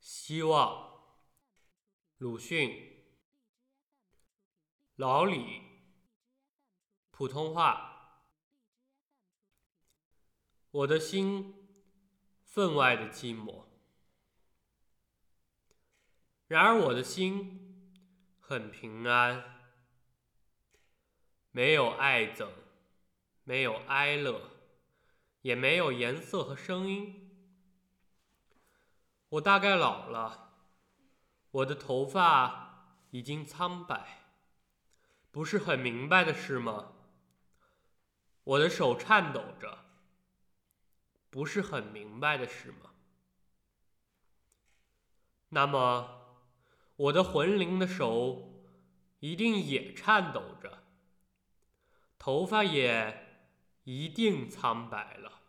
希望，鲁迅，老李，普通话。我的心分外的寂寞，然而我的心很平安，没有爱憎，没有哀乐，也没有颜色和声音。我大概老了，我的头发已经苍白，不是很明白的事吗？我的手颤抖着，不是很明白的事吗？那么，我的魂灵的手一定也颤抖着，头发也一定苍白了。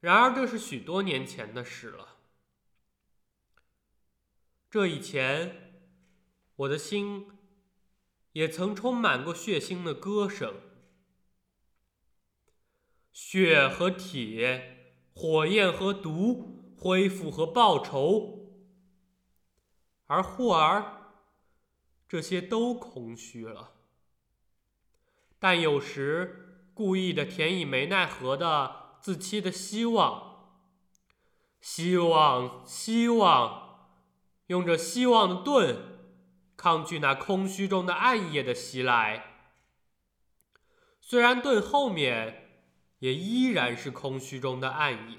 然而，这是许多年前的事了。这以前，我的心也曾充满过血腥的歌声，血和铁，火焰和毒，恢复和报仇。而忽而，这些都空虚了。但有时，故意的填以没奈何的。自欺的希望，希望，希望，用着希望的盾，抗拒那空虚中的暗夜的袭来。虽然盾后面也依然是空虚中的暗夜，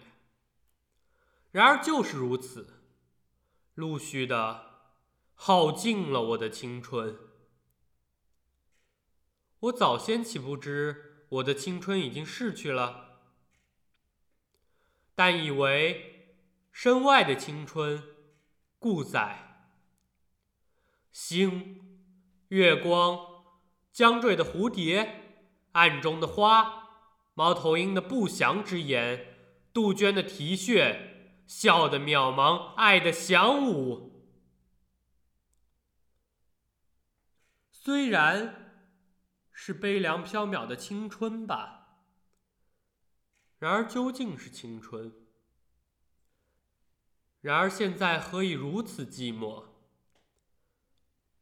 然而就是如此，陆续的耗尽了我的青春。我早先岂不知我的青春已经逝去了？但以为身外的青春故在，星、月光、将坠的蝴蝶、暗中的花、猫头鹰的不祥之言、杜鹃的啼血、笑的渺茫、爱的响舞，虽然是悲凉飘渺的青春吧。然而究竟是青春？然而现在何以如此寂寞？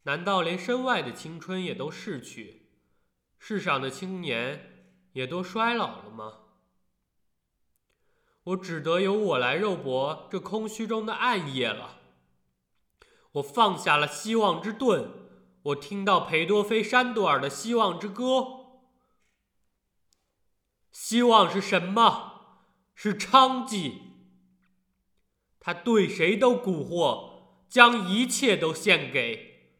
难道连身外的青春也都逝去，世上的青年也都衰老了吗？我只得由我来肉搏这空虚中的暗夜了。我放下了希望之盾，我听到裴多菲、山多尔的希望之歌。希望是什么？是娼妓。他对谁都蛊惑，将一切都献给。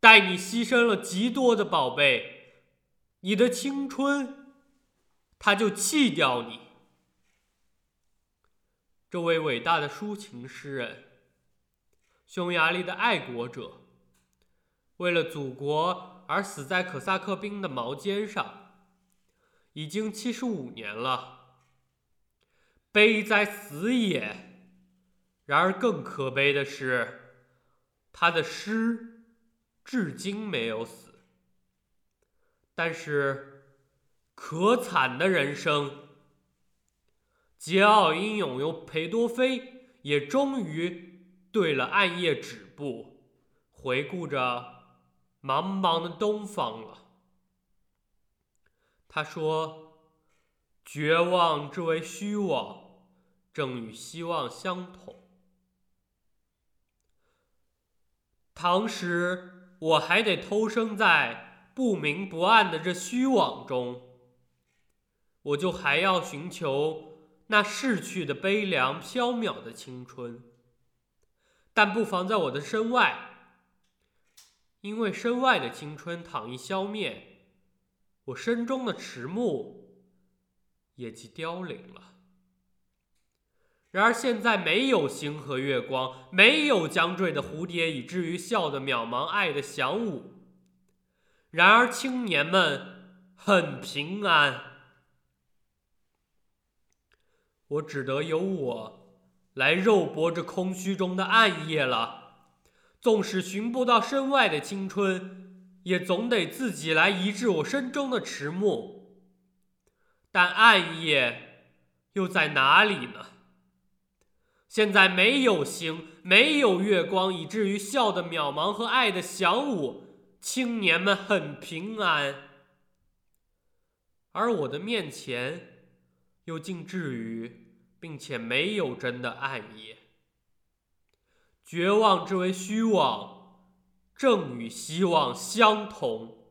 待你牺牲了极多的宝贝，你的青春，他就弃掉你。这位伟大的抒情诗人，匈牙利的爱国者，为了祖国而死在可萨克兵的矛尖上。已经七十五年了，悲哉死也！然而更可悲的是，他的诗至今没有死。但是，可惨的人生，桀骜英勇又裴多菲也终于对了暗夜止步，回顾着茫茫的东方了。他说：“绝望之为虚妄，正与希望相同。倘使我还得偷生在不明不暗的这虚妄中，我就还要寻求那逝去的悲凉飘渺的青春。但不妨在我的身外，因为身外的青春倘一消灭。”我身中的迟暮也即凋零了。然而现在没有星河月光，没有将坠的蝴蝶，以至于笑的渺茫，爱的响舞。然而青年们很平安。我只得由我来肉搏这空虚中的暗夜了。纵使寻不到身外的青春。也总得自己来医治我身中的迟暮，但暗夜又在哪里呢？现在没有星，没有月光，以至于笑的渺茫和爱的祥舞，青年们很平安。而我的面前，又竟至于，并且没有真的暗夜。绝望之为虚妄，正与希望相同。